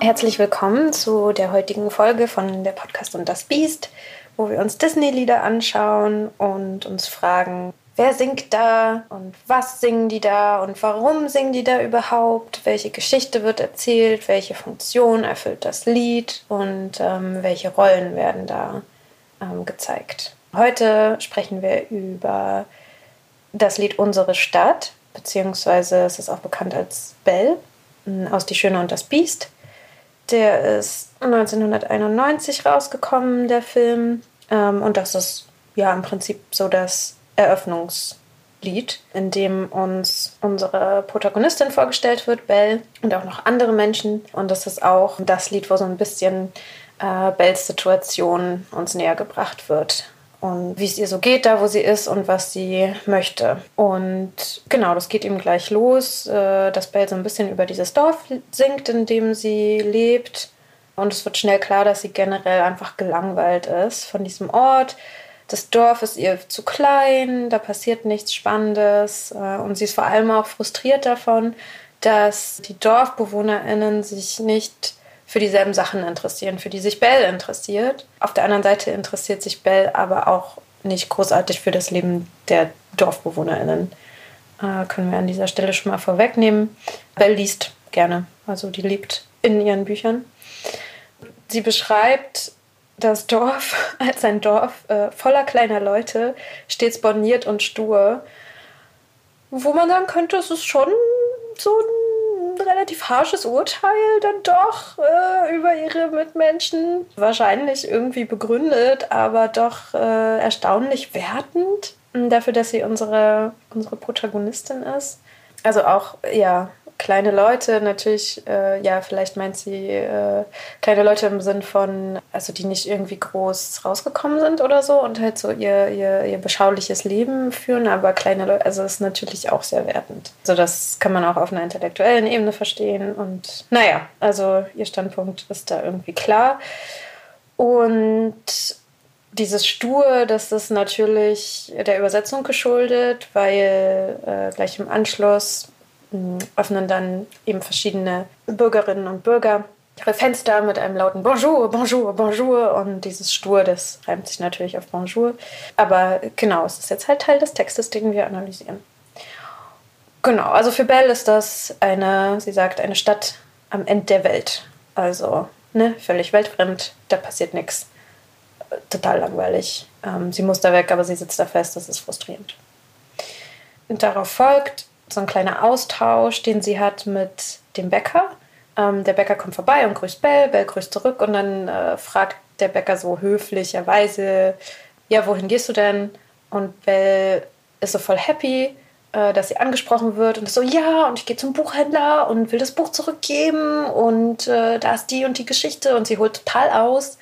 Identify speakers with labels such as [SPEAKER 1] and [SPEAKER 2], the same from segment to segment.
[SPEAKER 1] Herzlich willkommen zu der heutigen Folge von der Podcast und das Biest, wo wir uns Disney-Lieder anschauen und uns fragen, wer singt da und was singen die da und warum singen die da überhaupt, welche Geschichte wird erzählt, welche Funktion erfüllt das Lied? Und ähm, welche Rollen werden da ähm, gezeigt. Heute sprechen wir über das Lied Unsere Stadt, beziehungsweise es ist auch bekannt als Bell aus Die Schöne und das Biest. Der ist 1991 rausgekommen, der Film. Ähm, und das ist ja im Prinzip so das Eröffnungslied, in dem uns unsere Protagonistin vorgestellt wird, Belle, und auch noch andere Menschen. Und das ist auch das Lied, wo so ein bisschen äh, Bells Situation uns näher gebracht wird und wie es ihr so geht, da wo sie ist und was sie möchte. Und genau, das geht ihm gleich los, äh, dass Belle so ein bisschen über dieses Dorf singt, in dem sie lebt. Und es wird schnell klar, dass sie generell einfach gelangweilt ist von diesem Ort. Das Dorf ist ihr zu klein, da passiert nichts Spannendes. Äh, und sie ist vor allem auch frustriert davon, dass die DorfbewohnerInnen sich nicht für dieselben Sachen interessieren, für die sich Belle interessiert. Auf der anderen Seite interessiert sich Belle aber auch nicht großartig für das Leben der DorfbewohnerInnen. Äh, können wir an dieser Stelle schon mal vorwegnehmen. Belle liest gerne, also die liebt in ihren Büchern. Sie beschreibt das Dorf als ein Dorf äh, voller kleiner Leute, stets borniert und stur, wo man sagen könnte, es ist schon so ein relativ harsches Urteil dann doch äh, über ihre Mitmenschen. Wahrscheinlich irgendwie begründet, aber doch äh, erstaunlich wertend dafür, dass sie unsere, unsere Protagonistin ist. Also auch, ja, kleine Leute natürlich, äh, ja, vielleicht meint sie äh, kleine Leute im Sinn von, also die nicht irgendwie groß rausgekommen sind oder so und halt so ihr, ihr, ihr beschauliches Leben führen, aber kleine Leute, also ist natürlich auch sehr wertend. Also das kann man auch auf einer intellektuellen Ebene verstehen und naja, also ihr Standpunkt ist da irgendwie klar. Und dieses Stur, das ist natürlich der Übersetzung geschuldet, weil äh, gleich im Anschluss öffnen dann eben verschiedene Bürgerinnen und Bürger ihre Fenster mit einem lauten Bonjour, Bonjour, Bonjour und dieses Stur, das reimt sich natürlich auf Bonjour. Aber genau, es ist jetzt halt Teil des Textes, den wir analysieren. Genau, also für Belle ist das eine, sie sagt, eine Stadt am Ende der Welt. Also ne, völlig weltfremd, da passiert nichts. Total langweilig. Ähm, sie muss da weg, aber sie sitzt da fest, das ist frustrierend. Und darauf folgt so ein kleiner Austausch, den sie hat mit dem Bäcker. Ähm, der Bäcker kommt vorbei und grüßt Bell, Bell grüßt zurück und dann äh, fragt der Bäcker so höflicherweise, ja, wohin gehst du denn? Und Bell ist so voll happy, äh, dass sie angesprochen wird und so, ja, und ich gehe zum Buchhändler und will das Buch zurückgeben und äh, da ist die und die Geschichte und sie holt total aus,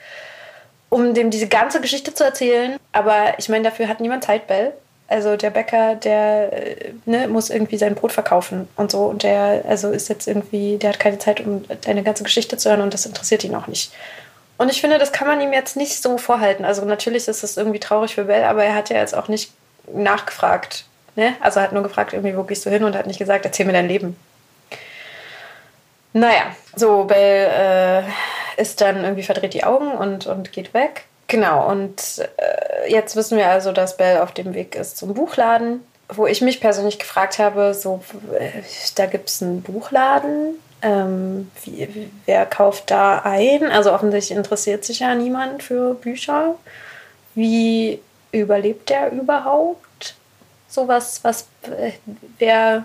[SPEAKER 1] um dem diese ganze Geschichte zu erzählen. Aber ich meine, dafür hat niemand Zeit, Bell. Also der Bäcker, der äh, ne, muss irgendwie sein Brot verkaufen und so. Und der also ist jetzt irgendwie, der hat keine Zeit, um deine ganze Geschichte zu hören und das interessiert ihn auch nicht. Und ich finde, das kann man ihm jetzt nicht so vorhalten. Also natürlich ist es irgendwie traurig für Bell, aber er hat ja jetzt auch nicht nachgefragt. Ne? Also hat nur gefragt, irgendwie, wo gehst du hin und hat nicht gesagt, erzähl mir dein Leben. Naja, so Bell äh, ist dann irgendwie verdreht die Augen und, und geht weg. Genau, und äh, jetzt wissen wir also, dass Bell auf dem Weg ist zum Buchladen, wo ich mich persönlich gefragt habe, so, äh, da gibt es einen Buchladen, ähm, wie, wer kauft da ein? Also offensichtlich interessiert sich ja niemand für Bücher. Wie überlebt der überhaupt? Sowas, was, äh, wer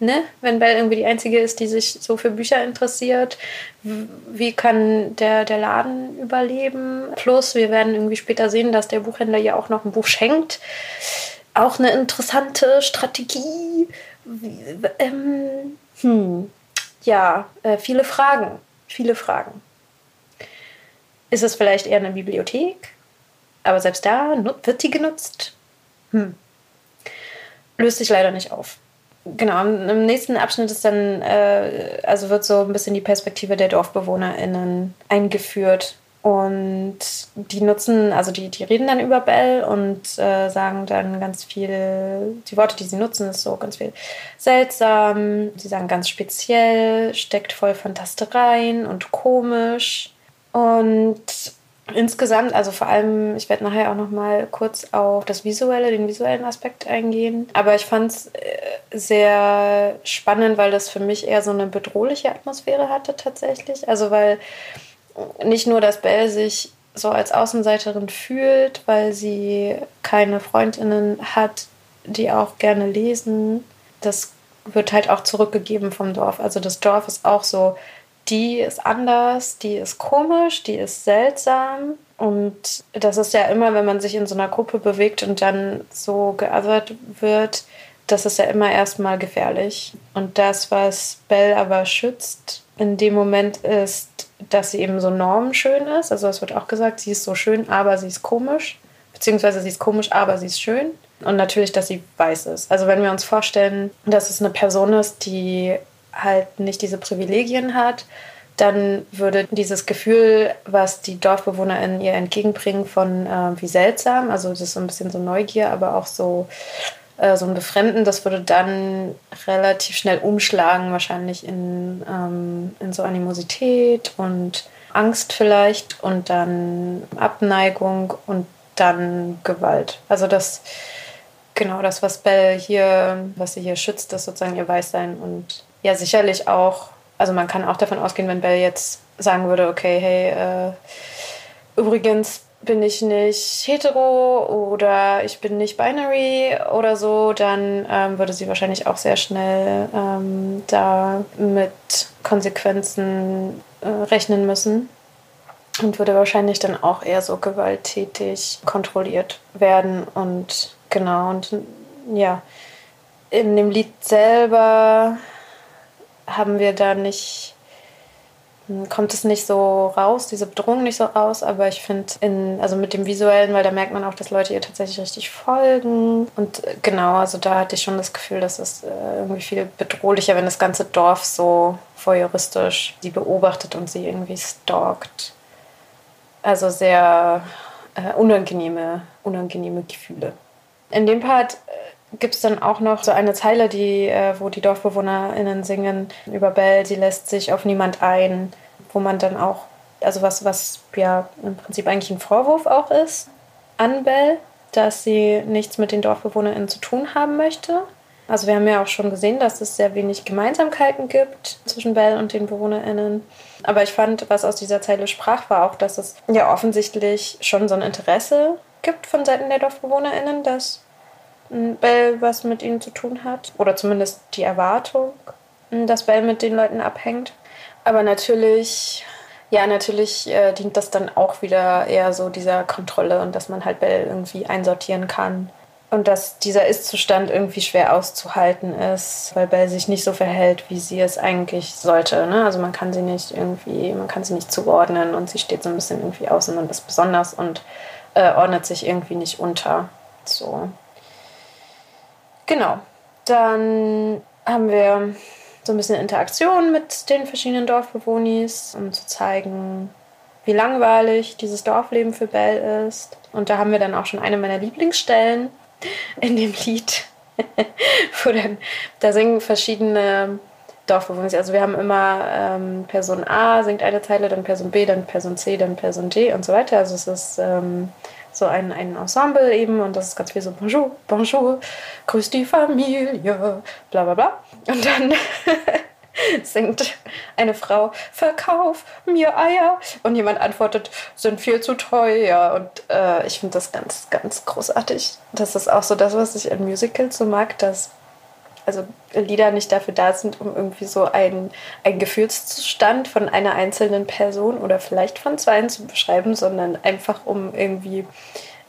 [SPEAKER 1] ne, wenn Belle irgendwie die Einzige ist, die sich so für Bücher interessiert, wie kann der, der Laden überleben? Plus, wir werden irgendwie später sehen, dass der Buchhändler ja auch noch ein Buch schenkt. Auch eine interessante Strategie. Ähm, hm. Ja, äh, viele Fragen. Viele Fragen. Ist es vielleicht eher eine Bibliothek? Aber selbst da wird die genutzt? Hm. Löst sich leider nicht auf genau, im nächsten Abschnitt ist dann, äh, also wird so ein bisschen die Perspektive der DorfbewohnerInnen eingeführt. Und die nutzen, also die, die reden dann über Bell und äh, sagen dann ganz viel, die Worte, die sie nutzen, ist so ganz viel seltsam. Sie sagen ganz speziell, steckt voll Fantastereien und komisch. Und insgesamt, also vor allem, ich werde nachher auch noch mal kurz auf das Visuelle, den visuellen Aspekt eingehen. Aber ich fand es äh, sehr spannend, weil das für mich eher so eine bedrohliche Atmosphäre hatte tatsächlich. Also weil nicht nur, dass Belle sich so als Außenseiterin fühlt, weil sie keine Freundinnen hat, die auch gerne lesen. Das wird halt auch zurückgegeben vom Dorf. Also das Dorf ist auch so, die ist anders, die ist komisch, die ist seltsam. Und das ist ja immer, wenn man sich in so einer Gruppe bewegt und dann so geothert wird, das ist ja immer erstmal gefährlich. Und das, was Belle aber schützt in dem Moment, ist dass sie eben so normschön ist. Also es wird auch gesagt, sie ist so schön, aber sie ist komisch. Beziehungsweise sie ist komisch, aber sie ist schön. Und natürlich, dass sie weiß ist. Also wenn wir uns vorstellen, dass es eine Person ist, die halt nicht diese Privilegien hat, dann würde dieses Gefühl, was die DorfbewohnerInnen ihr entgegenbringen von äh, wie seltsam, also das ist so ein bisschen so Neugier, aber auch so äh, so ein Befremden, das würde dann relativ schnell umschlagen, wahrscheinlich in, ähm, in so Animosität und Angst vielleicht und dann Abneigung und dann Gewalt. Also das, genau das, was Belle hier, was sie hier schützt, ist sozusagen ihr Weißsein und ja, sicherlich auch, also man kann auch davon ausgehen, wenn Belle jetzt sagen würde, okay, hey, äh, übrigens, bin ich nicht hetero oder ich bin nicht binary oder so, dann ähm, würde sie wahrscheinlich auch sehr schnell ähm, da mit Konsequenzen äh, rechnen müssen und würde wahrscheinlich dann auch eher so gewalttätig kontrolliert werden und genau und ja in dem Lied selber haben wir da nicht kommt es nicht so raus, diese Bedrohung nicht so raus, aber ich finde, also mit dem Visuellen, weil da merkt man auch, dass Leute ihr tatsächlich richtig folgen. Und äh, genau, also da hatte ich schon das Gefühl, dass es äh, irgendwie viel bedrohlicher, wenn das ganze Dorf so voyeuristisch sie beobachtet und sie irgendwie stalkt. Also sehr äh, unangenehme, unangenehme Gefühle. In dem Part äh, gibt es dann auch noch so eine Zeile, die, äh, wo die DorfbewohnerInnen singen über Belle, sie lässt sich auf niemand ein, wo man dann auch, also was, was ja im Prinzip eigentlich ein Vorwurf auch ist an Belle, dass sie nichts mit den DorfbewohnerInnen zu tun haben möchte. Also wir haben ja auch schon gesehen, dass es sehr wenig Gemeinsamkeiten gibt zwischen Belle und den BewohnerInnen. Aber ich fand, was aus dieser Zeile sprach, war auch, dass es ja offensichtlich schon so ein Interesse gibt von Seiten der DorfbewohnerInnen, dass Bell was mit ihnen zu tun hat. Oder zumindest die Erwartung, dass Bell mit den Leuten abhängt. Aber natürlich, ja, natürlich äh, dient das dann auch wieder eher so dieser Kontrolle und dass man halt Bell irgendwie einsortieren kann. Und dass dieser Ist-Zustand irgendwie schwer auszuhalten ist, weil Bell sich nicht so verhält, wie sie es eigentlich sollte. Ne? Also man kann sie nicht irgendwie, man kann sie nicht zuordnen und sie steht so ein bisschen irgendwie außen und ist besonders und äh, ordnet sich irgendwie nicht unter. So. Genau. Dann haben wir so ein bisschen Interaktion mit den verschiedenen Dorfbewohnern, um zu zeigen, wie langweilig dieses Dorfleben für Belle ist. Und da haben wir dann auch schon eine meiner Lieblingsstellen in dem Lied. Wo dann, da singen verschiedene Dorfbewohner. Also wir haben immer ähm, Person A singt eine Zeile, dann Person B, dann Person C, dann Person D und so weiter. Also es ist ähm, so ein, ein Ensemble eben und das ist ganz viel so Bonjour, Bonjour, grüß die Familie, bla bla bla. Und dann singt eine Frau, verkauf mir Eier. Und jemand antwortet, sind viel zu teuer. Und äh, ich finde das ganz, ganz großartig. Das ist auch so das, was ich in Musicals so mag, dass also Lieder nicht dafür da sind, um irgendwie so einen, einen Gefühlszustand von einer einzelnen Person oder vielleicht von zweien zu beschreiben, sondern einfach um irgendwie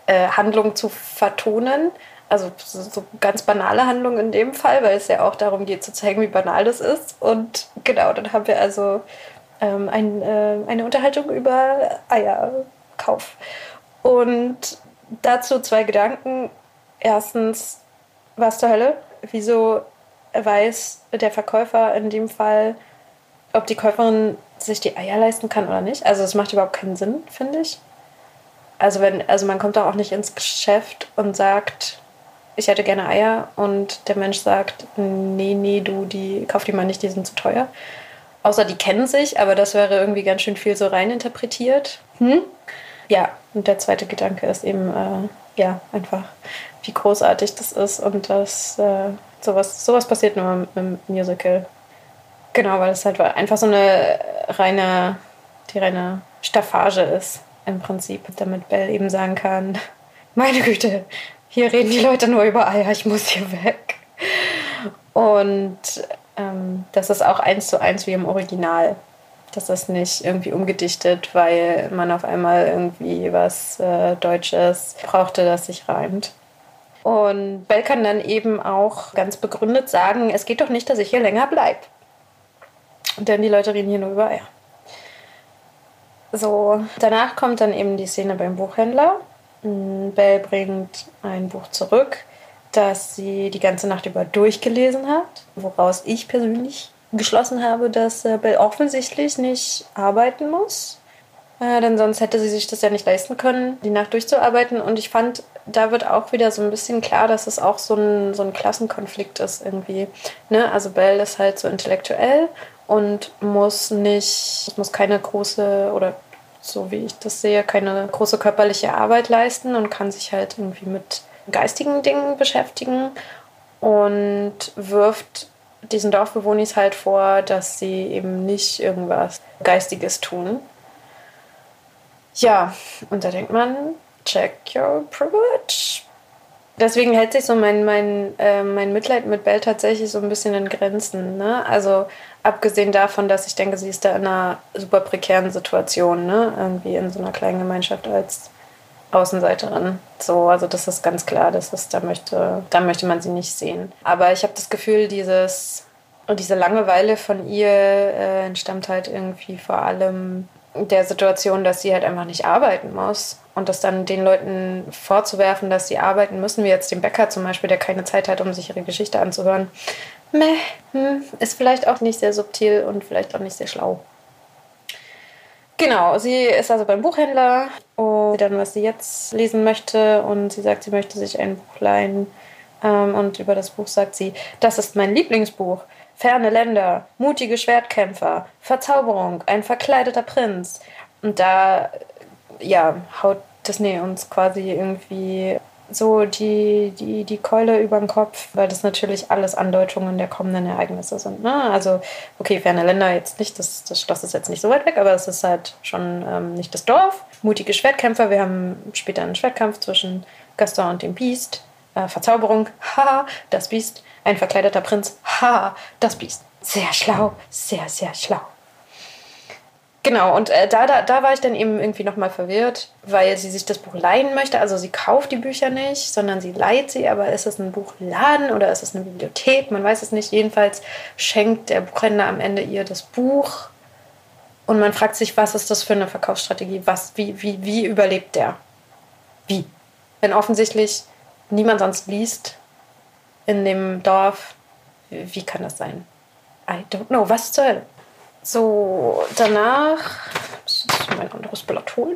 [SPEAKER 1] äh, Handlungen zu vertonen. Also so ganz banale Handlungen in dem Fall, weil es ja auch darum geht zu zeigen, wie banal das ist. Und genau, dann haben wir also ähm, ein, äh, eine Unterhaltung über Eierkauf. Und dazu zwei Gedanken. Erstens, was zur Hölle? Wieso weiß der Verkäufer in dem Fall ob die Käuferin sich die Eier leisten kann oder nicht. Also es macht überhaupt keinen Sinn, finde ich. Also wenn, also man kommt doch auch nicht ins Geschäft und sagt, ich hätte gerne Eier und der Mensch sagt, nee, nee, du, die kauf die mal nicht, die sind zu teuer. Außer die kennen sich, aber das wäre irgendwie ganz schön viel so reininterpretiert. Hm? Ja, und der zweite Gedanke ist eben, äh, ja, einfach, wie großartig das ist und dass äh, sowas, sowas passiert nur im Musical. Genau, weil es halt einfach so eine reine, die reine Staffage ist im Prinzip, damit Belle eben sagen kann, meine Güte, hier reden die Leute nur über Eier, ich muss hier weg. Und ähm, das ist auch eins zu eins wie im Original. Das ist nicht irgendwie umgedichtet, weil man auf einmal irgendwie was äh, Deutsches brauchte, das sich reimt. Und Bell kann dann eben auch ganz begründet sagen, es geht doch nicht, dass ich hier länger bleibe. Denn die Leute reden hier nur über Eier. So, danach kommt dann eben die Szene beim Buchhändler. Mm, Belle bringt ein Buch zurück, das sie die ganze Nacht über durchgelesen hat, woraus ich persönlich geschlossen habe, dass äh, offensichtlich nicht arbeiten muss. Äh, denn sonst hätte sie sich das ja nicht leisten können, die Nacht durchzuarbeiten. Und ich fand, da wird auch wieder so ein bisschen klar, dass es auch so ein, so ein Klassenkonflikt ist irgendwie. Ne? Also Belle ist halt so intellektuell und muss nicht, muss keine große oder so wie ich das sehe, keine große körperliche Arbeit leisten und kann sich halt irgendwie mit geistigen Dingen beschäftigen und wirft diesen Dorfbewohnern halt vor, dass sie eben nicht irgendwas Geistiges tun. Ja, und da denkt man, check your privilege. Deswegen hält sich so mein, mein, äh, mein Mitleid mit Belle tatsächlich so ein bisschen in Grenzen. Ne? Also abgesehen davon, dass ich denke, sie ist da in einer super prekären Situation, ne? irgendwie in so einer kleinen Gemeinschaft als Außenseiterin. So, also das ist ganz klar, das ist, da möchte, da möchte man sie nicht sehen. Aber ich habe das Gefühl, dieses, diese Langeweile von ihr äh, entstammt halt irgendwie vor allem der Situation, dass sie halt einfach nicht arbeiten muss. Und das dann den Leuten vorzuwerfen, dass sie arbeiten müssen, wie jetzt dem Bäcker zum Beispiel, der keine Zeit hat, um sich ihre Geschichte anzuhören, meh, hm, ist vielleicht auch nicht sehr subtil und vielleicht auch nicht sehr schlau. Genau, sie ist also beim Buchhändler und dann, was sie jetzt lesen möchte und sie sagt, sie möchte sich ein Buch leihen ähm, und über das Buch sagt sie, das ist mein Lieblingsbuch. Ferne Länder, mutige Schwertkämpfer, Verzauberung, ein verkleideter Prinz. Und da, ja, haut Disney uns quasi irgendwie so die, die, die Keule über den Kopf, weil das natürlich alles Andeutungen der kommenden Ereignisse sind. Ne? Also, okay, ferne Länder jetzt nicht, das, das Schloss ist jetzt nicht so weit weg, aber es ist halt schon ähm, nicht das Dorf. Mutige Schwertkämpfer, wir haben später einen Schwertkampf zwischen Gaston und dem Biest. Äh, Verzauberung, haha, das Biest ein verkleideter Prinz. Ha, das Biest. Sehr schlau, sehr, sehr schlau. Genau, und äh, da, da, da war ich dann eben irgendwie nochmal verwirrt, weil sie sich das Buch leihen möchte. Also sie kauft die Bücher nicht, sondern sie leiht sie. Aber ist es ein Buchladen oder ist es eine Bibliothek? Man weiß es nicht. Jedenfalls schenkt der Buchhändler am Ende ihr das Buch. Und man fragt sich, was ist das für eine Verkaufsstrategie? Was, wie, wie, wie überlebt der? Wie? Wenn offensichtlich niemand sonst liest, in dem Dorf. Wie kann das sein? I don't know. Was zur Hölle? So, danach, mein anderes Blatt holen,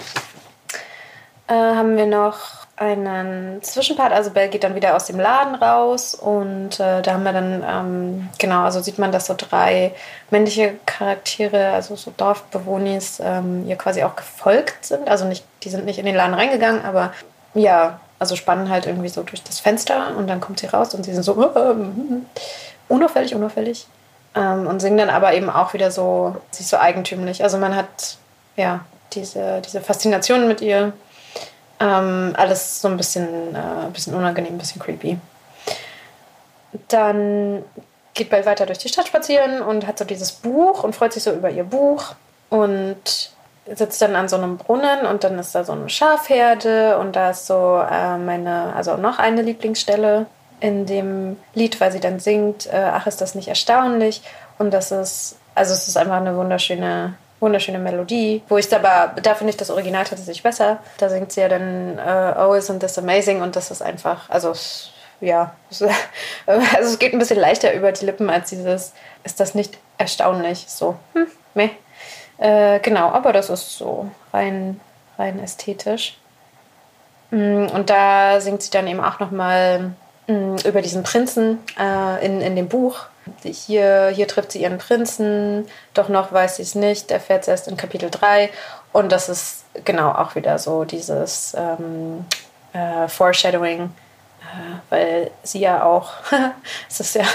[SPEAKER 1] äh, haben wir noch einen Zwischenpart. Also Belle geht dann wieder aus dem Laden raus und äh, da haben wir dann, ähm, genau, also sieht man, dass so drei männliche Charaktere, also so Dorfbewohnis, ähm, ihr quasi auch gefolgt sind. Also nicht, die sind nicht in den Laden reingegangen, aber ja, also spannen halt irgendwie so durch das Fenster und dann kommt sie raus und sie sind so äh, unauffällig, unauffällig. Ähm, und singen dann aber eben auch wieder so, sich so eigentümlich. Also man hat ja diese, diese Faszination mit ihr. Ähm, alles so ein bisschen, äh, ein bisschen unangenehm, ein bisschen creepy. Dann geht Belle weiter durch die Stadt spazieren und hat so dieses Buch und freut sich so über ihr Buch. Und sitzt dann an so einem Brunnen und dann ist da so eine Schafherde und da ist so äh, meine, also noch eine Lieblingsstelle in dem Lied, weil sie dann singt, äh, ach, ist das nicht erstaunlich? Und das ist, also es ist einfach eine wunderschöne, wunderschöne Melodie, wo ich aber, da finde ich das Original tatsächlich besser. Da singt sie ja dann, äh, oh, isn't this amazing? Und das ist einfach, also ja, also es geht ein bisschen leichter über die Lippen als dieses, ist das nicht erstaunlich. So, hm, meh. Äh, genau, aber das ist so rein, rein ästhetisch. Mm, und da singt sie dann eben auch nochmal über diesen Prinzen äh, in, in dem Buch. Hier, hier trifft sie ihren Prinzen, doch noch weiß sie es nicht, erfährt es erst in Kapitel 3. Und das ist genau auch wieder so dieses ähm, äh, Foreshadowing, äh, weil sie ja auch, es ist ja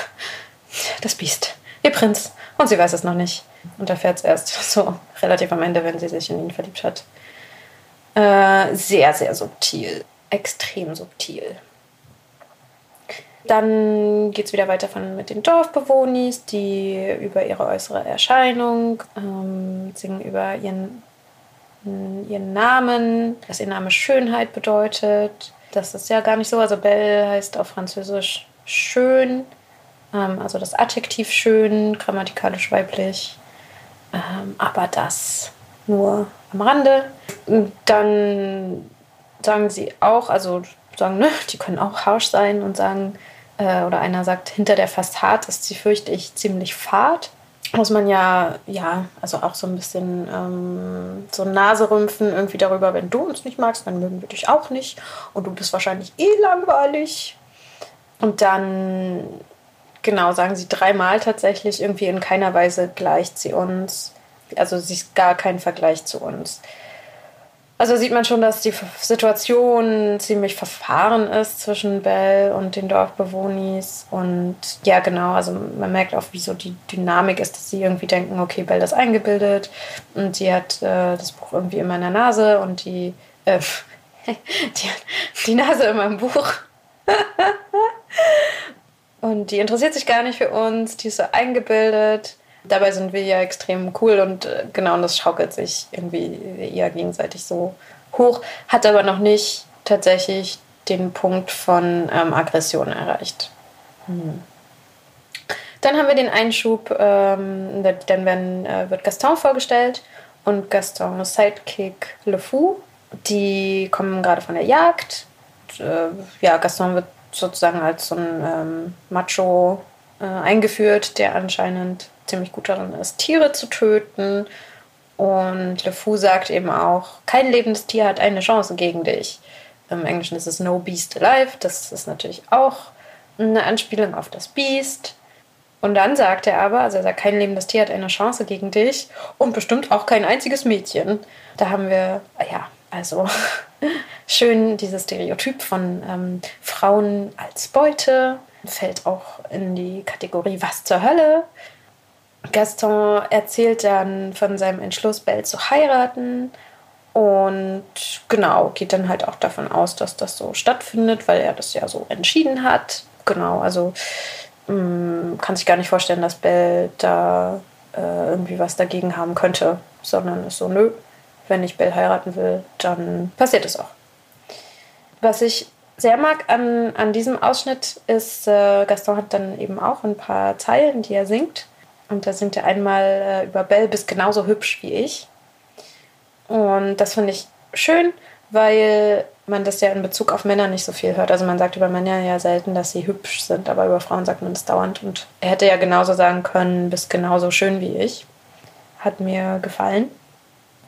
[SPEAKER 1] das Biest, ihr Prinz, und sie weiß es noch nicht und erfährt es erst so relativ am Ende, wenn sie sich in ihn verliebt hat. Äh, sehr, sehr subtil, extrem subtil. Dann geht es wieder weiter von, mit den Dorfbewohnis, die über ihre äußere Erscheinung ähm, singen über ihren ihren Namen, dass ihr Name Schönheit bedeutet. Das ist ja gar nicht so. Also Belle heißt auf Französisch schön, ähm, also das Adjektiv schön, grammatikalisch weiblich. Ähm, aber das nur am Rande. Dann sagen sie auch, also sagen, ne, die können auch harsch sein und sagen, äh, oder einer sagt, hinter der Fassade ist sie, fürchte ich, ziemlich fad muss man ja, ja, also auch so ein bisschen ähm, so Nase rümpfen, irgendwie darüber, wenn du uns nicht magst, dann mögen wir dich auch nicht. Und du bist wahrscheinlich eh langweilig. Und dann, genau, sagen sie dreimal tatsächlich, irgendwie in keiner Weise gleicht sie uns. Also sie ist gar kein Vergleich zu uns. Also sieht man schon, dass die Situation ziemlich verfahren ist zwischen Bell und den Dorfbewohnis. Und ja, genau, also man merkt auch, wie so die Dynamik ist, dass sie irgendwie denken, okay, Bell ist eingebildet und sie hat äh, das Buch irgendwie immer in der Nase und die, äh, die, die Nase immer im Buch. und die interessiert sich gar nicht für uns, die ist so eingebildet dabei sind wir ja extrem cool und äh, genau, und das schaukelt sich irgendwie eher gegenseitig so hoch, hat aber noch nicht tatsächlich den Punkt von ähm, Aggression erreicht. Hm. Dann haben wir den Einschub, ähm, dann werden, äh, wird Gaston vorgestellt und Gastons Sidekick Le Fou. Die kommen gerade von der Jagd. Und, äh, ja, Gaston wird sozusagen als so ein ähm, Macho äh, eingeführt, der anscheinend ziemlich gut darin ist, Tiere zu töten. Und Le Fou sagt eben auch, kein lebendes Tier hat eine Chance gegen dich. Im Englischen ist es No Beast Alive. Das ist natürlich auch eine Anspielung auf das Beast. Und dann sagt er aber, also er sagt, kein lebendes Tier hat eine Chance gegen dich und bestimmt auch kein einziges Mädchen. Da haben wir, ja, also schön dieses Stereotyp von ähm, Frauen als Beute. Fällt auch in die Kategorie Was zur Hölle. Gaston erzählt dann von seinem Entschluss, Belle zu heiraten. Und genau, geht dann halt auch davon aus, dass das so stattfindet, weil er das ja so entschieden hat. Genau, also mh, mm, kann sich gar nicht vorstellen, dass Belle da äh, irgendwie was dagegen haben könnte, sondern ist so, nö, wenn ich Belle heiraten will, dann passiert es auch. Was ich sehr mag an, an diesem Ausschnitt ist, äh, Gaston hat dann eben auch ein paar Zeilen, die er singt. Und da singt er einmal äh, über Belle, bist genauso hübsch wie ich. Und das finde ich schön, weil man das ja in Bezug auf Männer nicht so viel hört. Also man sagt über Männer ja selten, dass sie hübsch sind, aber über Frauen sagt man das dauernd. Und er hätte ja genauso sagen können, bist genauso schön wie ich. Hat mir gefallen.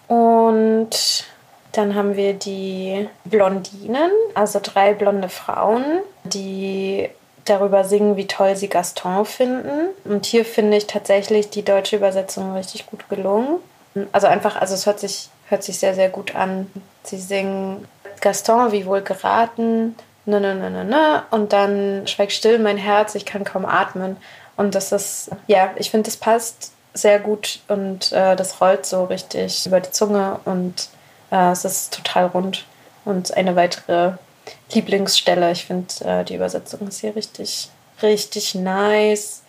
[SPEAKER 1] Und dann haben wir die Blondinen, also drei blonde Frauen, die darüber singen, wie toll sie Gaston finden. Und hier finde ich tatsächlich die deutsche Übersetzung richtig gut gelungen. Also einfach, also es hört sich, hört sich sehr, sehr gut an. Sie singen Gaston, wie wohl geraten, ne, ne, ne, ne, ne. Und dann schweig still mein Herz, ich kann kaum atmen. Und das ist, ja, ich finde, das passt sehr gut und äh, das rollt so richtig über die Zunge und äh, es ist total rund. Und eine weitere Lieblingsstelle. Ich finde, äh, die Übersetzung ist hier richtig, richtig nice.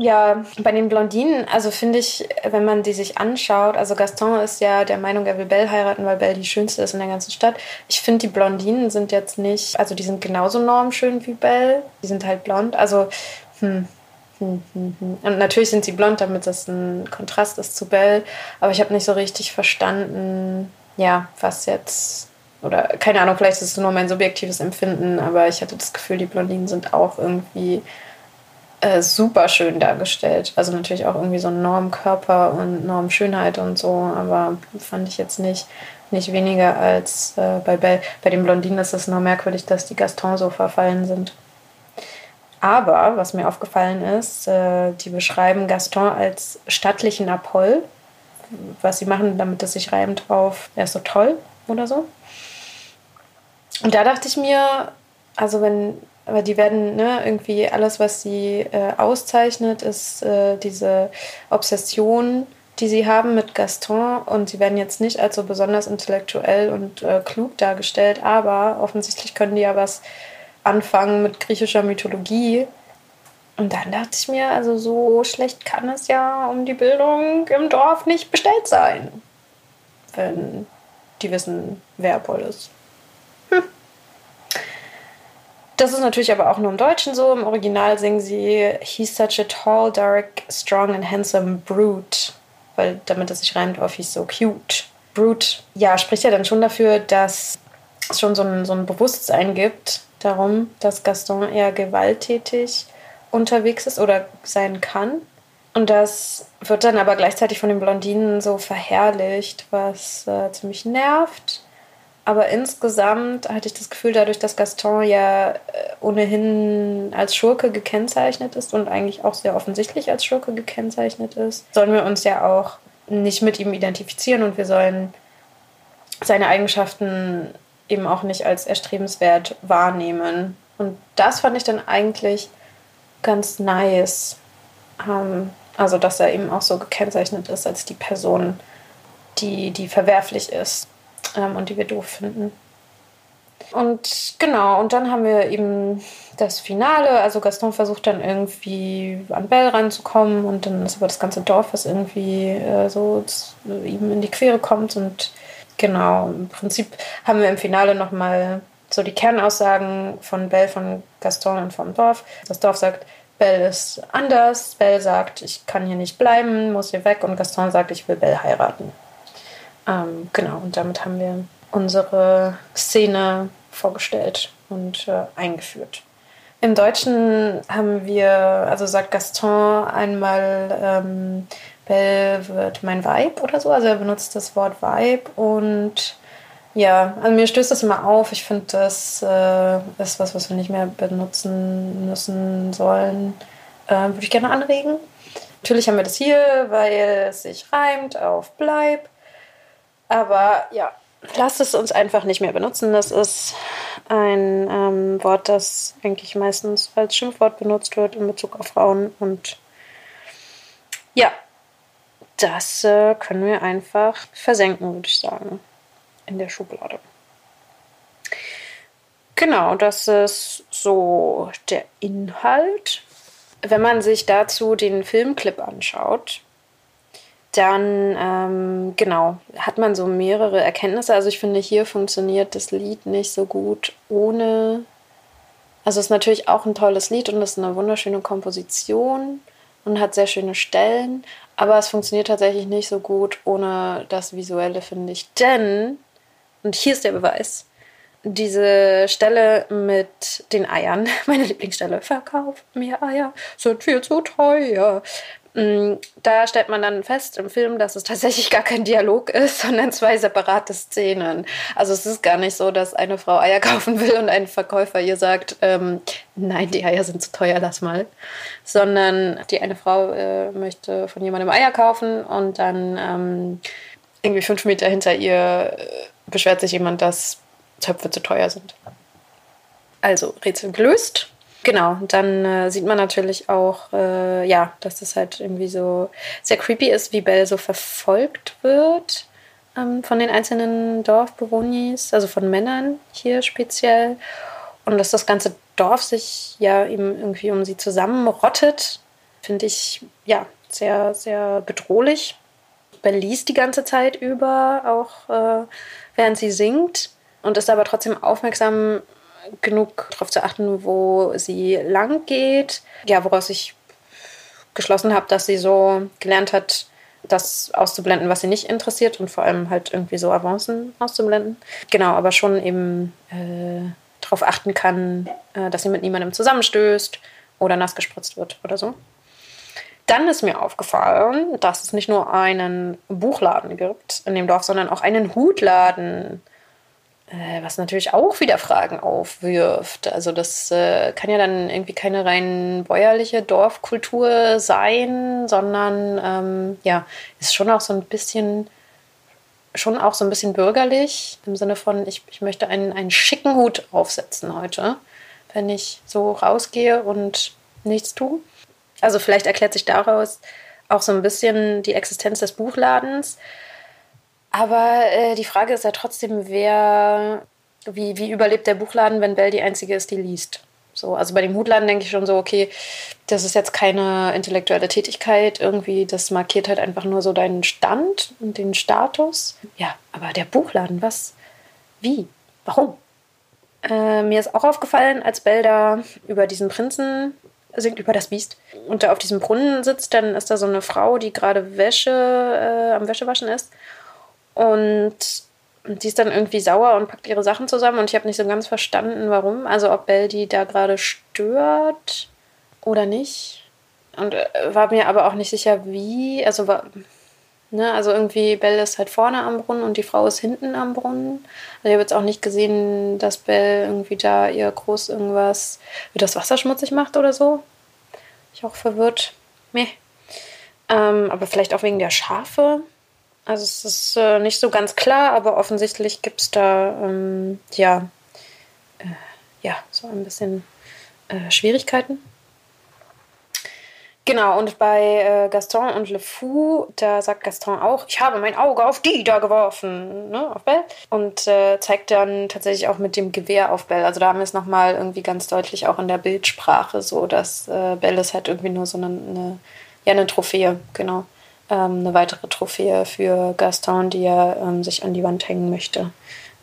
[SPEAKER 1] Ja, bei den Blondinen, also finde ich, wenn man die sich anschaut, also Gaston ist ja der Meinung, er will Belle heiraten, weil Belle die schönste ist in der ganzen Stadt. Ich finde, die Blondinen sind jetzt nicht, also die sind genauso normschön wie Belle. Die sind halt blond. Also, hm, hm, hm, hm. Und natürlich sind sie blond, damit das ein Kontrast ist zu Belle. Aber ich habe nicht so richtig verstanden, ja, was jetzt oder keine Ahnung, vielleicht ist es nur mein subjektives Empfinden, aber ich hatte das Gefühl, die Blondinen sind auch irgendwie äh, super schön dargestellt. Also natürlich auch irgendwie so Normkörper und Normschönheit und so, aber fand ich jetzt nicht, nicht weniger als äh, bei Belle. Bei den Blondinen ist es nur merkwürdig, dass die Gaston so verfallen sind. Aber was mir aufgefallen ist, äh, die beschreiben Gaston als stattlichen Apoll. Was sie machen, damit es sich reimt auf, er ist so toll oder so. Und da dachte ich mir, also wenn aber die werden ne, irgendwie alles, was sie äh, auszeichnet, ist äh, diese Obsession, die sie haben mit Gaston. Und sie werden jetzt nicht als so besonders intellektuell und äh, klug dargestellt, aber offensichtlich können die ja was anfangen mit griechischer Mythologie. Und dann dachte ich mir, also so schlecht kann es ja um die Bildung im Dorf nicht bestellt sein, wenn die wissen, wer Apoll ist. Hm. Das ist natürlich aber auch nur im Deutschen so. Im Original singen sie He's such a tall, dark, strong and handsome brute. Weil damit es sich reimt auf He's so cute. Brute, ja, spricht ja dann schon dafür, dass es schon so ein, so ein Bewusstsein gibt darum, dass Gaston eher gewalttätig unterwegs ist oder sein kann. Und das wird dann aber gleichzeitig von den Blondinen so verherrlicht, was äh, ziemlich nervt. Aber insgesamt hatte ich das Gefühl, dadurch, dass Gaston ja äh, ohnehin als Schurke gekennzeichnet ist und eigentlich auch sehr offensichtlich als Schurke gekennzeichnet ist, sollen wir uns ja auch nicht mit ihm identifizieren und wir sollen seine Eigenschaften eben auch nicht als erstrebenswert wahrnehmen. Und das fand ich dann eigentlich ganz nice. Ähm, also, dass er eben auch so gekennzeichnet ist als die Person, die, die verwerflich ist ähm, und die wir doof finden. Und genau, und dann haben wir eben das Finale. Also Gaston versucht dann irgendwie an Belle ranzukommen und dann ist aber das ganze Dorf, was irgendwie äh, so ihm in die Quere kommt. Und genau, im Prinzip haben wir im Finale nochmal so die Kernaussagen von Belle, von Gaston und vom Dorf. Das Dorf sagt, Belle ist anders. Belle sagt, ich kann hier nicht bleiben, muss hier weg. Und Gaston sagt, ich will Belle heiraten. Ähm, genau, und damit haben wir unsere Szene vorgestellt und äh, eingeführt. Im Deutschen haben wir, also sagt Gaston einmal, ähm, Belle wird mein Vibe oder so. Also er benutzt das Wort Vibe und ja, also mir stößt das immer auf. Ich finde, das äh, ist was, was wir nicht mehr benutzen müssen sollen. Äh, Würde ich gerne anregen. Natürlich haben wir das hier, weil es sich reimt auf Bleib. Aber ja, lasst es uns einfach nicht mehr benutzen. Das ist ein ähm, Wort, das eigentlich meistens als Schimpfwort benutzt wird in Bezug auf Frauen. Und ja, das äh, können wir einfach versenken, würde ich sagen, in der Schublade. Genau, das ist so der Inhalt. Wenn man sich dazu den Filmclip anschaut, dann ähm, genau hat man so mehrere Erkenntnisse. Also ich finde, hier funktioniert das Lied nicht so gut ohne. Also es ist natürlich auch ein tolles Lied und es ist eine wunderschöne Komposition und hat sehr schöne Stellen, aber es funktioniert tatsächlich nicht so gut ohne das Visuelle, finde ich. Denn, und hier ist der Beweis, diese Stelle mit den Eiern, meine Lieblingsstelle, verkauf mir Eier, sind viel zu teuer. Mm, da stellt man dann fest im Film, dass es tatsächlich gar kein Dialog ist, sondern zwei separate Szenen. Also es ist gar nicht so, dass eine Frau Eier kaufen will und ein Verkäufer ihr sagt, ähm, nein, die Eier sind zu teuer, lass mal. Sondern die eine Frau äh, möchte von jemandem Eier kaufen und dann ähm, irgendwie fünf Meter hinter ihr äh, beschwert sich jemand, dass Töpfe zu teuer sind. Also Rätsel gelöst. Genau, dann äh, sieht man natürlich auch, äh, ja, dass das halt irgendwie so sehr creepy ist, wie Belle so verfolgt wird ähm, von den einzelnen Dorfbewohners, also von Männern hier speziell. Und dass das ganze Dorf sich ja eben irgendwie um sie zusammenrottet, finde ich ja sehr, sehr bedrohlich. Belle liest die ganze Zeit über, auch äh, während sie singt und ist aber trotzdem aufmerksam genug darauf zu achten, wo sie lang geht. Ja, woraus ich geschlossen habe, dass sie so gelernt hat, das auszublenden, was sie nicht interessiert und vor allem halt irgendwie so Avancen auszublenden. Genau, aber schon eben äh, darauf achten kann, äh, dass sie mit niemandem zusammenstößt oder nass gespritzt wird oder so. Dann ist mir aufgefallen, dass es nicht nur einen Buchladen gibt in dem Dorf, sondern auch einen Hutladen. Äh, was natürlich auch wieder Fragen aufwirft. Also das äh, kann ja dann irgendwie keine rein bäuerliche Dorfkultur sein, sondern ähm, ja, ist schon auch so ein bisschen schon auch so ein bisschen bürgerlich, im Sinne von, ich, ich möchte einen, einen schicken Hut aufsetzen heute, wenn ich so rausgehe und nichts tue. Also vielleicht erklärt sich daraus auch so ein bisschen die Existenz des Buchladens. Aber äh, die Frage ist ja trotzdem, wer, wie, wie überlebt der Buchladen, wenn Bell die Einzige ist, die liest? So, also bei dem Hutladen denke ich schon so, okay, das ist jetzt keine intellektuelle Tätigkeit, irgendwie, das markiert halt einfach nur so deinen Stand und den Status. Ja, aber der Buchladen, was? Wie? Warum? Äh, mir ist auch aufgefallen, als Bell da über diesen Prinzen singt, über das Biest, und da auf diesem Brunnen sitzt, dann ist da so eine Frau, die gerade Wäsche äh, am Wäschewaschen ist. Und die ist dann irgendwie sauer und packt ihre Sachen zusammen und ich habe nicht so ganz verstanden, warum. Also ob Belle die da gerade stört oder nicht. Und äh, war mir aber auch nicht sicher, wie. Also war. Ne, also irgendwie Belle ist halt vorne am Brunnen und die Frau ist hinten am Brunnen. Also ich habe jetzt auch nicht gesehen, dass Belle irgendwie da ihr groß irgendwas, wie das Wasser schmutzig macht oder so. Ich auch verwirrt. Meh. Ähm, aber vielleicht auch wegen der Schafe. Also es ist äh, nicht so ganz klar, aber offensichtlich gibt es da ähm, ja, äh, ja so ein bisschen äh, Schwierigkeiten. Genau, und bei äh, Gaston und Le Fou, da sagt Gaston auch, ich habe mein Auge auf die da geworfen, ne, auf Belle. Und äh, zeigt dann tatsächlich auch mit dem Gewehr auf Belle. Also da haben wir es nochmal irgendwie ganz deutlich auch in der Bildsprache so, dass äh, Belle ist halt irgendwie nur so eine, eine ja, eine Trophäe, genau ähm, eine weitere Trophäe für Gaston, die er ähm, sich an die Wand hängen möchte.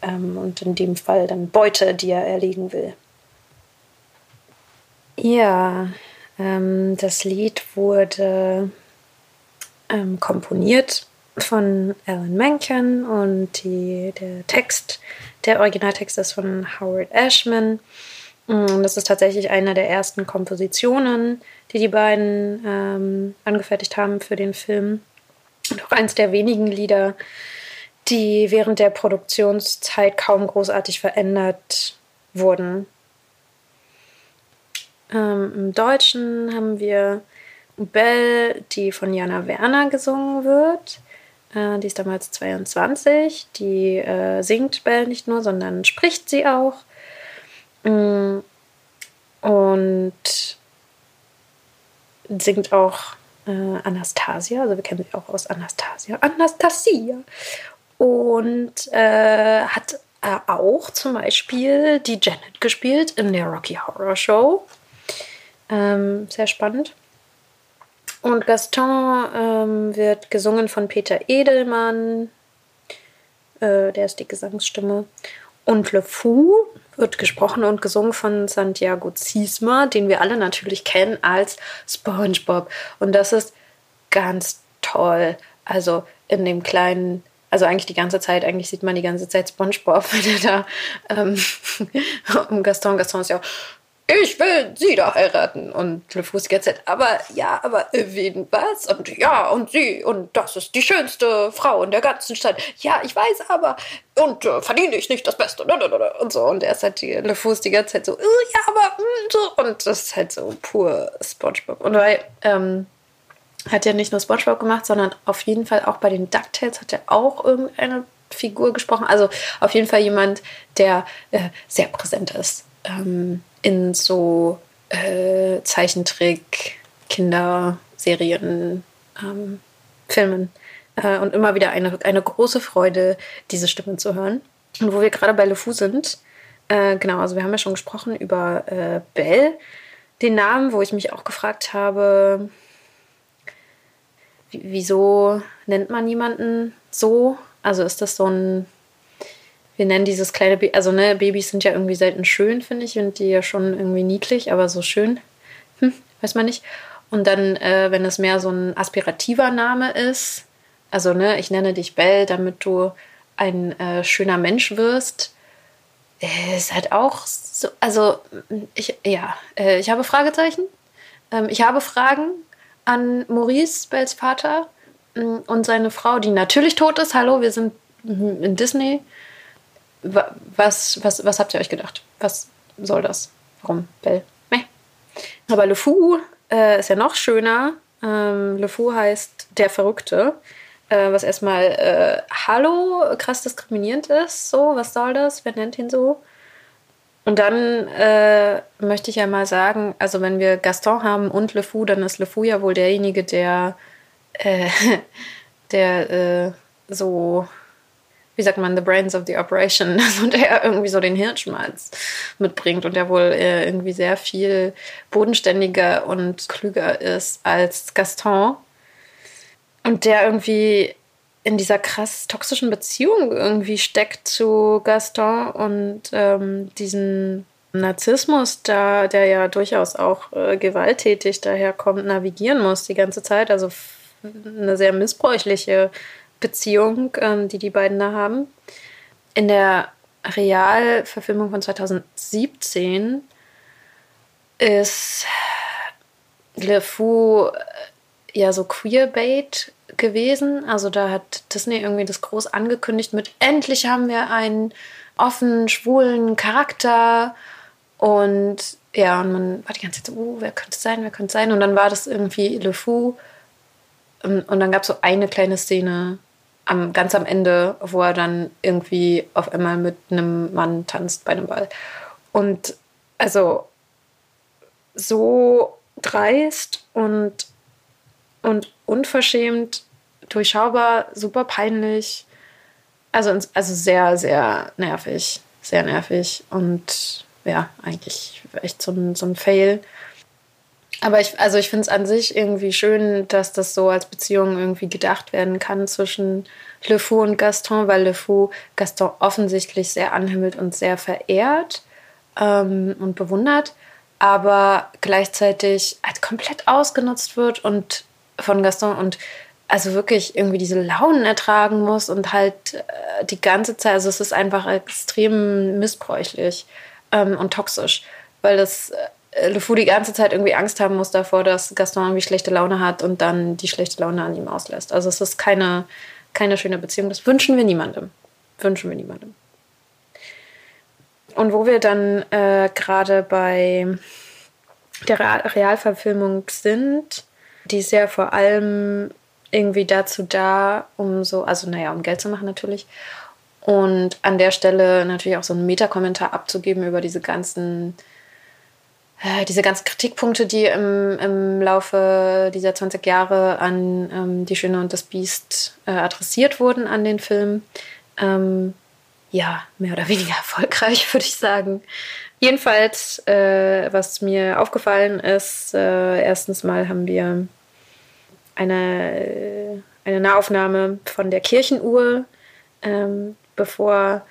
[SPEAKER 1] Ähm, und in dem Fall dann Beute, die er erlegen will. Ja, ähm, das Lied wurde ähm, komponiert von Alan Menken und die, der Text, der Originaltext ist von Howard Ashman. Mm, das ist tatsächlich eine der ersten Kompositionen, die die beiden ähm, angefertigt haben für den Film. Und auch eins der wenigen Lieder, die während der Produktionszeit kaum großartig verändert wurden. Ähm, Im Deutschen haben wir Belle, die von Jana Werner gesungen wird. Äh, die ist damals 22. Die äh, singt Belle nicht nur, sondern spricht sie auch. Mm, und singt auch äh, Anastasia, also wir kennen sie auch aus Anastasia. Anastasia! Und äh, hat äh, auch zum Beispiel die Janet gespielt in der Rocky Horror Show. Ähm, sehr spannend. Und Gaston ähm, wird gesungen von Peter Edelmann. Äh, der ist die Gesangsstimme. Und Le Fou wird gesprochen und gesungen von Santiago Ziesma, den wir alle natürlich kennen als SpongeBob. Und das ist ganz toll. Also in dem kleinen, also eigentlich die ganze Zeit, eigentlich sieht man die ganze Zeit SpongeBob, wenn er da ähm, um Gaston, Gaston ist ja auch ich will sie da heiraten. Und LeFou die ganze Zeit, aber ja, aber wen was? Und ja, und sie, und das ist die schönste Frau in der ganzen Stadt. Ja, ich weiß, aber, und äh, verdiene ich nicht das Beste. Und so. Und er ist halt, die, LeFou die ganze Zeit so, äh, ja, aber, mm, so. Und das ist halt so pur Spongebob. Und weil, ähm, hat er nicht nur Spongebob gemacht, sondern auf jeden Fall auch bei den DuckTales hat er auch irgendeine Figur gesprochen. Also auf jeden Fall jemand, der äh, sehr präsent ist. Ähm, in so äh, Zeichentrick, Kinderserien, ähm, Filmen. Äh, und immer wieder eine, eine große Freude, diese Stimme zu hören. Und wo wir gerade bei LeFou sind, äh, genau, also wir haben ja schon gesprochen über äh, Belle, den Namen, wo ich mich auch gefragt habe, wieso nennt man jemanden so? Also ist das so ein wir nennen dieses kleine Baby, also ne, Babys sind ja irgendwie selten schön, finde ich, und die ja schon irgendwie niedlich, aber so schön, hm, weiß man nicht. Und dann, äh, wenn es mehr so ein aspirativer Name ist, also ne, ich nenne dich Bell, damit du ein äh, schöner Mensch wirst, äh, ist halt auch so, also ich, ja, äh, ich habe Fragezeichen. Ähm, ich habe Fragen an Maurice, Bells Vater, mm, und seine Frau, die natürlich tot ist. Hallo, wir sind in Disney. Was, was, was habt ihr euch gedacht? Was soll das? Warum, Bell? Meh. Aber Le Fou äh, ist ja noch schöner. Ähm, Le Fou heißt der Verrückte. Äh, was erstmal äh, Hallo krass diskriminierend ist. So, was soll das? Wer nennt ihn so? Und dann äh, möchte ich ja mal sagen, also wenn wir Gaston haben und Le Fou, dann ist Le Fou ja wohl derjenige, der, äh, der äh, so, wie sagt man, the brains of the operation, also der irgendwie so den Hirnschmalz mitbringt und der wohl äh, irgendwie sehr viel bodenständiger und klüger ist als Gaston. Und der irgendwie in dieser krass toxischen Beziehung irgendwie steckt zu Gaston und ähm, diesen Narzissmus, da, der ja durchaus auch äh, gewalttätig daherkommt, navigieren muss die ganze Zeit. Also eine sehr missbräuchliche Beziehung, ähm, die die beiden da haben. In der Realverfilmung von 2017 ist Le Fou äh, ja so Queerbait gewesen. Also da hat Disney irgendwie das groß angekündigt mit endlich haben wir einen offen schwulen Charakter und ja, und man war die ganze Zeit so, uh, wer könnte es sein, wer könnte es sein? Und dann war das irgendwie Le Fou. Ähm, und dann gab es so eine kleine Szene am, ganz am Ende, wo er dann irgendwie auf einmal mit einem Mann tanzt bei einem Ball. Und also so dreist und, und unverschämt durchschaubar, super peinlich. Also, also sehr, sehr nervig. Sehr nervig. Und ja, eigentlich echt so ein, so ein Fail. Aber ich, also ich finde es an sich irgendwie schön, dass das so als Beziehung irgendwie gedacht werden kann zwischen Le Fou und Gaston, weil Le Fou Gaston offensichtlich sehr anhimmelt und sehr verehrt ähm, und bewundert, aber gleichzeitig halt komplett ausgenutzt wird und von Gaston und also wirklich irgendwie diese Launen ertragen muss und halt äh, die ganze Zeit, also es ist einfach extrem missbräuchlich ähm, und toxisch, weil das äh, Le Fou die ganze Zeit irgendwie Angst haben muss davor, dass Gaston irgendwie schlechte Laune hat und dann die schlechte Laune an ihm auslässt. Also es ist keine, keine schöne Beziehung. Das wünschen wir niemandem. Wünschen wir niemandem. Und wo wir dann äh, gerade bei der Realverfilmung sind, die ist ja vor allem irgendwie dazu da, um so, also naja, um Geld zu machen natürlich. Und an der Stelle natürlich auch so einen Metakommentar abzugeben über diese ganzen, äh, diese ganzen Kritikpunkte, die im, im Laufe dieser 20 Jahre an ähm, Die Schöne und das Biest äh, adressiert wurden an den Film. Ähm, ja, mehr oder weniger erfolgreich, würde ich sagen. Jedenfalls, äh, was mir aufgefallen ist, äh, erstens mal haben wir eine, eine Nahaufnahme von der Kirchenuhr, ähm, bevor,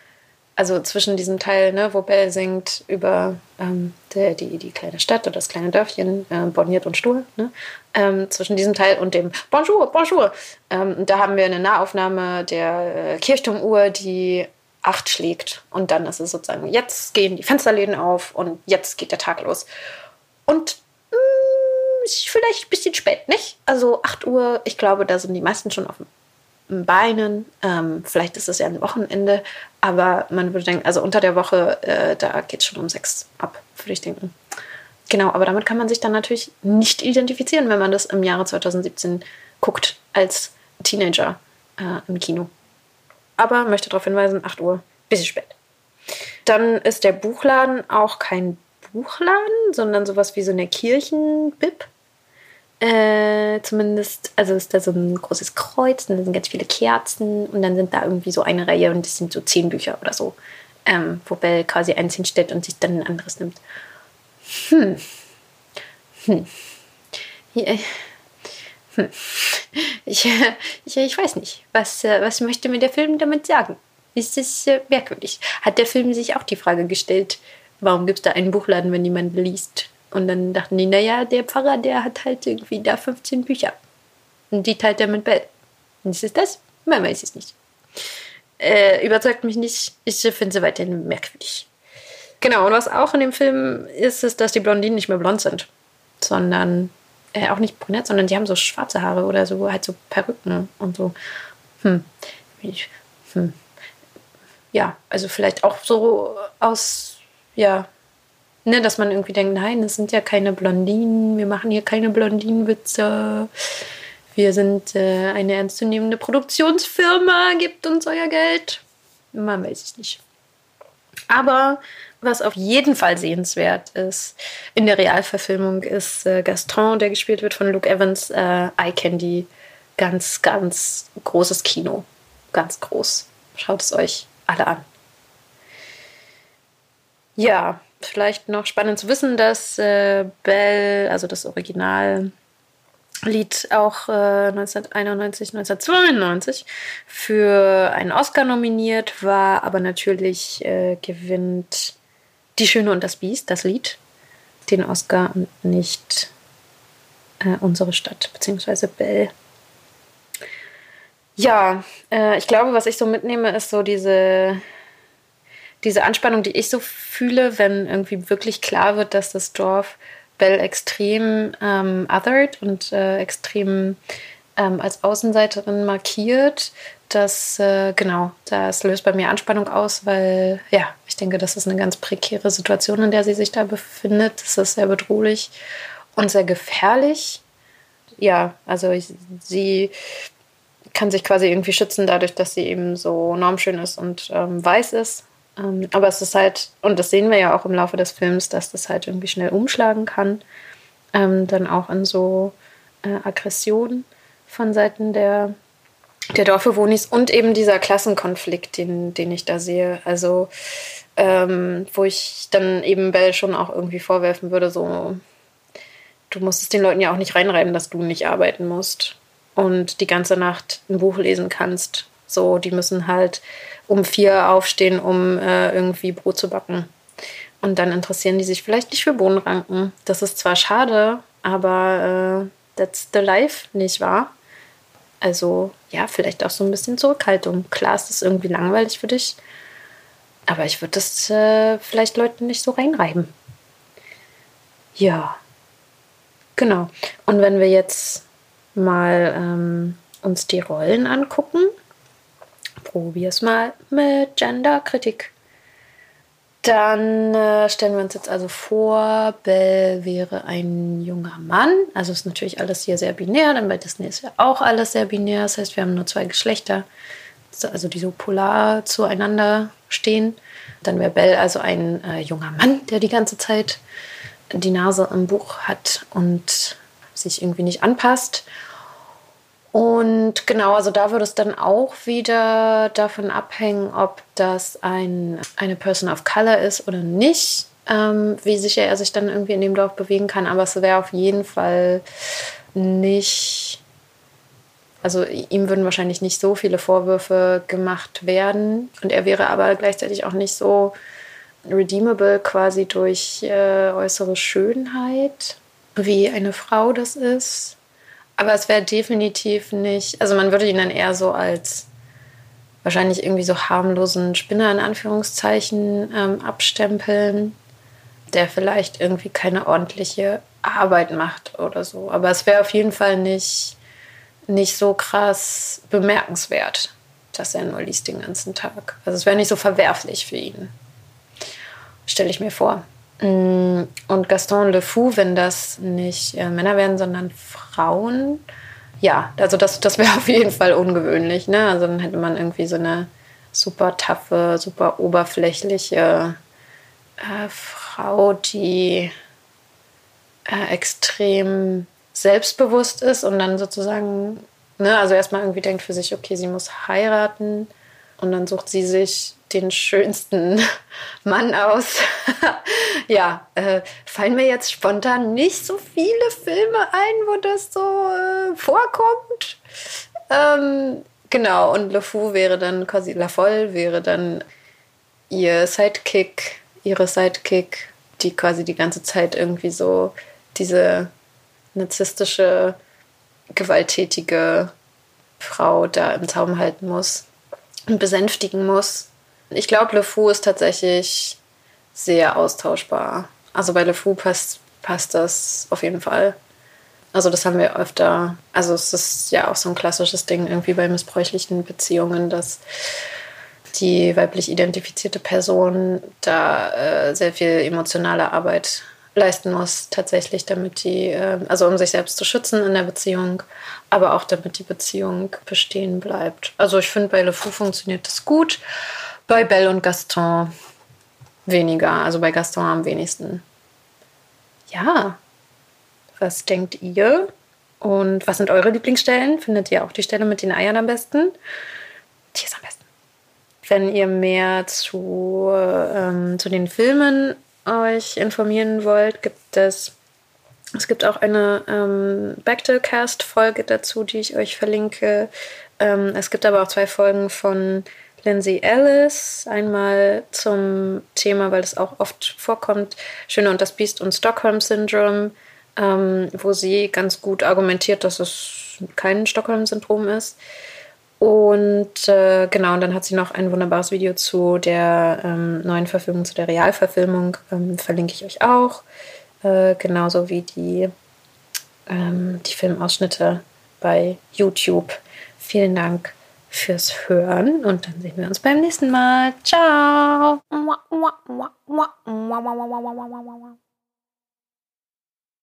[SPEAKER 1] also zwischen diesem Teil, ne, wo Bell singt über ähm, der, die, die kleine Stadt oder das kleine Dörfchen, äh, borniert und stur, ne, ähm, zwischen diesem Teil und dem Bonjour, Bonjour. Ähm, da haben wir eine Nahaufnahme der äh, Kirchturmuhr, die acht schlägt. Und dann ist es sozusagen, jetzt gehen die Fensterläden auf und jetzt geht der Tag los. Und ist vielleicht ein bisschen spät, nicht? Also 8 Uhr, ich glaube, da sind die meisten schon auf den Beinen. Ähm, vielleicht ist es ja ein Wochenende, aber man würde denken, also unter der Woche, äh, da geht es schon um 6 ab, würde ich denken. Genau, aber damit kann man sich dann natürlich nicht identifizieren, wenn man das im Jahre 2017 guckt, als Teenager äh, im Kino. Aber möchte darauf hinweisen, 8 Uhr, bisschen spät. Dann ist der Buchladen auch kein Buchladen, sondern sowas wie so eine Kirchenbib. Äh, zumindest, also ist da so ein großes Kreuz und da sind ganz viele Kerzen und dann sind da irgendwie so eine Reihe und das sind so zehn Bücher oder so, ähm, wo Bell quasi eins hinstellt und sich dann ein anderes nimmt. Hm. Hm. Ja. Hm. Ich, ich, ich weiß nicht, was, was möchte mir der Film damit sagen? Ist es äh, merkwürdig? Hat der Film sich auch die Frage gestellt, warum gibt es da einen Buchladen, wenn niemand liest? Und dann dachten die, naja, der Pfarrer, der hat halt irgendwie da 15 Bücher. Und die teilt er mit Bell. Und ist es das? Man weiß es nicht. Äh, überzeugt mich nicht. Ich finde sie weiterhin merkwürdig. Genau, und was auch in dem Film ist, ist, dass die Blondinen nicht mehr blond sind. sondern äh, auch nicht brünett, sondern die haben so schwarze Haare oder so, halt so Perücken und so. Hm. hm. Ja, also vielleicht auch so aus, ja, ne, dass man irgendwie denkt, nein, es sind ja keine Blondinen, wir machen hier keine Blondinenwitze. Wir sind äh, eine ernstzunehmende Produktionsfirma, gebt uns euer Geld. Man weiß es nicht. Aber was auf jeden Fall sehenswert ist in der Realverfilmung, ist äh, Gaston, der gespielt wird von Luke Evans, äh, Eye Candy. Ganz, ganz großes Kino. Ganz groß. Schaut es euch alle an. Ja, vielleicht noch spannend zu wissen, dass äh, Belle, also das Original, Lied auch äh, 1991, 1992 für einen Oscar nominiert war, aber natürlich äh, gewinnt Die Schöne und das Biest, das Lied, den Oscar und nicht äh, unsere Stadt, beziehungsweise Bell. Ja, äh, ich glaube, was ich so mitnehme, ist so diese, diese Anspannung, die ich so fühle, wenn irgendwie wirklich klar wird, dass das Dorf Belle extrem ähm, othered und äh, extrem ähm, als Außenseiterin markiert. Das, äh, genau, das löst bei mir Anspannung aus, weil, ja, ich denke, das ist eine ganz prekäre Situation, in der sie sich da befindet. Das ist sehr bedrohlich und sehr gefährlich. Ja, also ich, sie kann sich quasi irgendwie schützen dadurch, dass sie eben so normschön ist und ähm, weiß ist aber es ist halt, und das sehen wir ja auch im Laufe des Films, dass das halt irgendwie schnell umschlagen kann. Ähm, dann auch in so äh, Aggressionen von Seiten der, der Dorfbewohnis und eben dieser Klassenkonflikt, den, den ich da sehe. Also, ähm, wo ich dann eben Bell schon auch irgendwie vorwerfen würde, so, du musst es den Leuten ja auch nicht reinreiben, dass du nicht arbeiten musst und die ganze Nacht ein Buch lesen kannst. So, die müssen halt um vier aufstehen, um äh, irgendwie Brot zu backen. Und dann interessieren die sich vielleicht nicht für Bohnenranken. Das ist zwar schade, aber äh, that's the life, nicht wahr? Also ja, vielleicht auch so ein bisschen Zurückhaltung. Klar ist das irgendwie langweilig für dich, aber ich würde das äh, vielleicht Leuten nicht so reinreiben. Ja, genau. Und wenn wir jetzt mal ähm, uns die Rollen angucken, probier's mal mit Genderkritik. Dann äh, stellen wir uns jetzt also vor, Bell wäre ein junger Mann. Also ist natürlich alles hier sehr binär, denn bei Disney ist ja auch alles sehr binär. Das heißt, wir haben nur zwei Geschlechter, also die so polar zueinander stehen. Dann wäre Bell also ein äh, junger Mann, der die ganze Zeit die Nase im Buch hat und sich irgendwie nicht anpasst. Und genau, also da würde es dann auch wieder davon abhängen, ob das ein, eine Person of Color ist oder nicht, ähm, wie sicher er sich dann irgendwie in dem Dorf bewegen kann. Aber es wäre auf jeden Fall nicht, also ihm würden wahrscheinlich nicht so viele Vorwürfe gemacht werden. Und er wäre aber gleichzeitig auch nicht so redeemable quasi durch äh, äußere Schönheit, wie eine Frau das ist. Aber es wäre definitiv nicht, also man würde ihn dann eher so als wahrscheinlich irgendwie so harmlosen Spinner in Anführungszeichen ähm, abstempeln, der vielleicht irgendwie keine ordentliche Arbeit macht oder so. Aber es wäre auf jeden Fall nicht, nicht so krass bemerkenswert, dass er nur liest den ganzen Tag. Also es wäre nicht so verwerflich für ihn. Stelle ich mir vor. Mm, und Gaston Le Fou, wenn das nicht äh, Männer werden, sondern Frauen, ja, also das, das wäre auf jeden Fall ungewöhnlich. Ne? Also dann hätte man irgendwie so eine super taffe, super oberflächliche äh, Frau, die äh, extrem selbstbewusst ist und dann sozusagen, ne, also erstmal irgendwie denkt für sich, okay, sie muss heiraten und dann sucht sie sich den schönsten Mann aus. ja, äh, fallen mir jetzt spontan nicht so viele Filme ein, wo das so äh, vorkommt. Ähm, genau, und Le Fou wäre dann quasi, La Folle wäre dann ihr Sidekick, ihre Sidekick, die quasi die ganze Zeit irgendwie so diese narzisstische, gewalttätige Frau da im Zaum halten muss und besänftigen muss. Ich glaube, Le Fou ist tatsächlich sehr austauschbar. Also bei Le Fou passt passt das auf jeden Fall. Also das haben wir öfter. Also es ist ja auch so ein klassisches Ding irgendwie bei missbräuchlichen Beziehungen, dass die weiblich identifizierte Person da äh, sehr viel emotionale Arbeit leisten muss, tatsächlich, damit die, äh, also um sich selbst zu schützen in der Beziehung, aber auch damit die Beziehung bestehen bleibt. Also ich finde, bei Le Fou funktioniert das gut, bei Belle und Gaston weniger, also bei Gaston am wenigsten. Ja, was denkt ihr? Und was sind eure Lieblingsstellen? Findet ihr auch die Stelle mit den Eiern am besten? Die ist am besten. Wenn ihr mehr zu, ähm, zu den Filmen euch informieren wollt, gibt es es gibt auch eine ähm, Bechtelcast-Folge dazu, die ich euch verlinke. Ähm, es gibt aber auch zwei Folgen von Lindsay Ellis. Einmal zum Thema, weil es auch oft vorkommt, Schöne und das Biest und Stockholm-Syndrom, ähm, wo sie ganz gut argumentiert, dass es kein Stockholm-Syndrom ist. Und äh, genau, und dann hat sie noch ein wunderbares Video zu der ähm, neuen Verfilmung, zu der Realverfilmung. Ähm, verlinke ich euch auch. Äh, genauso wie die, ähm, die Filmausschnitte bei YouTube. Vielen Dank fürs Hören und dann sehen wir uns beim nächsten Mal. Ciao!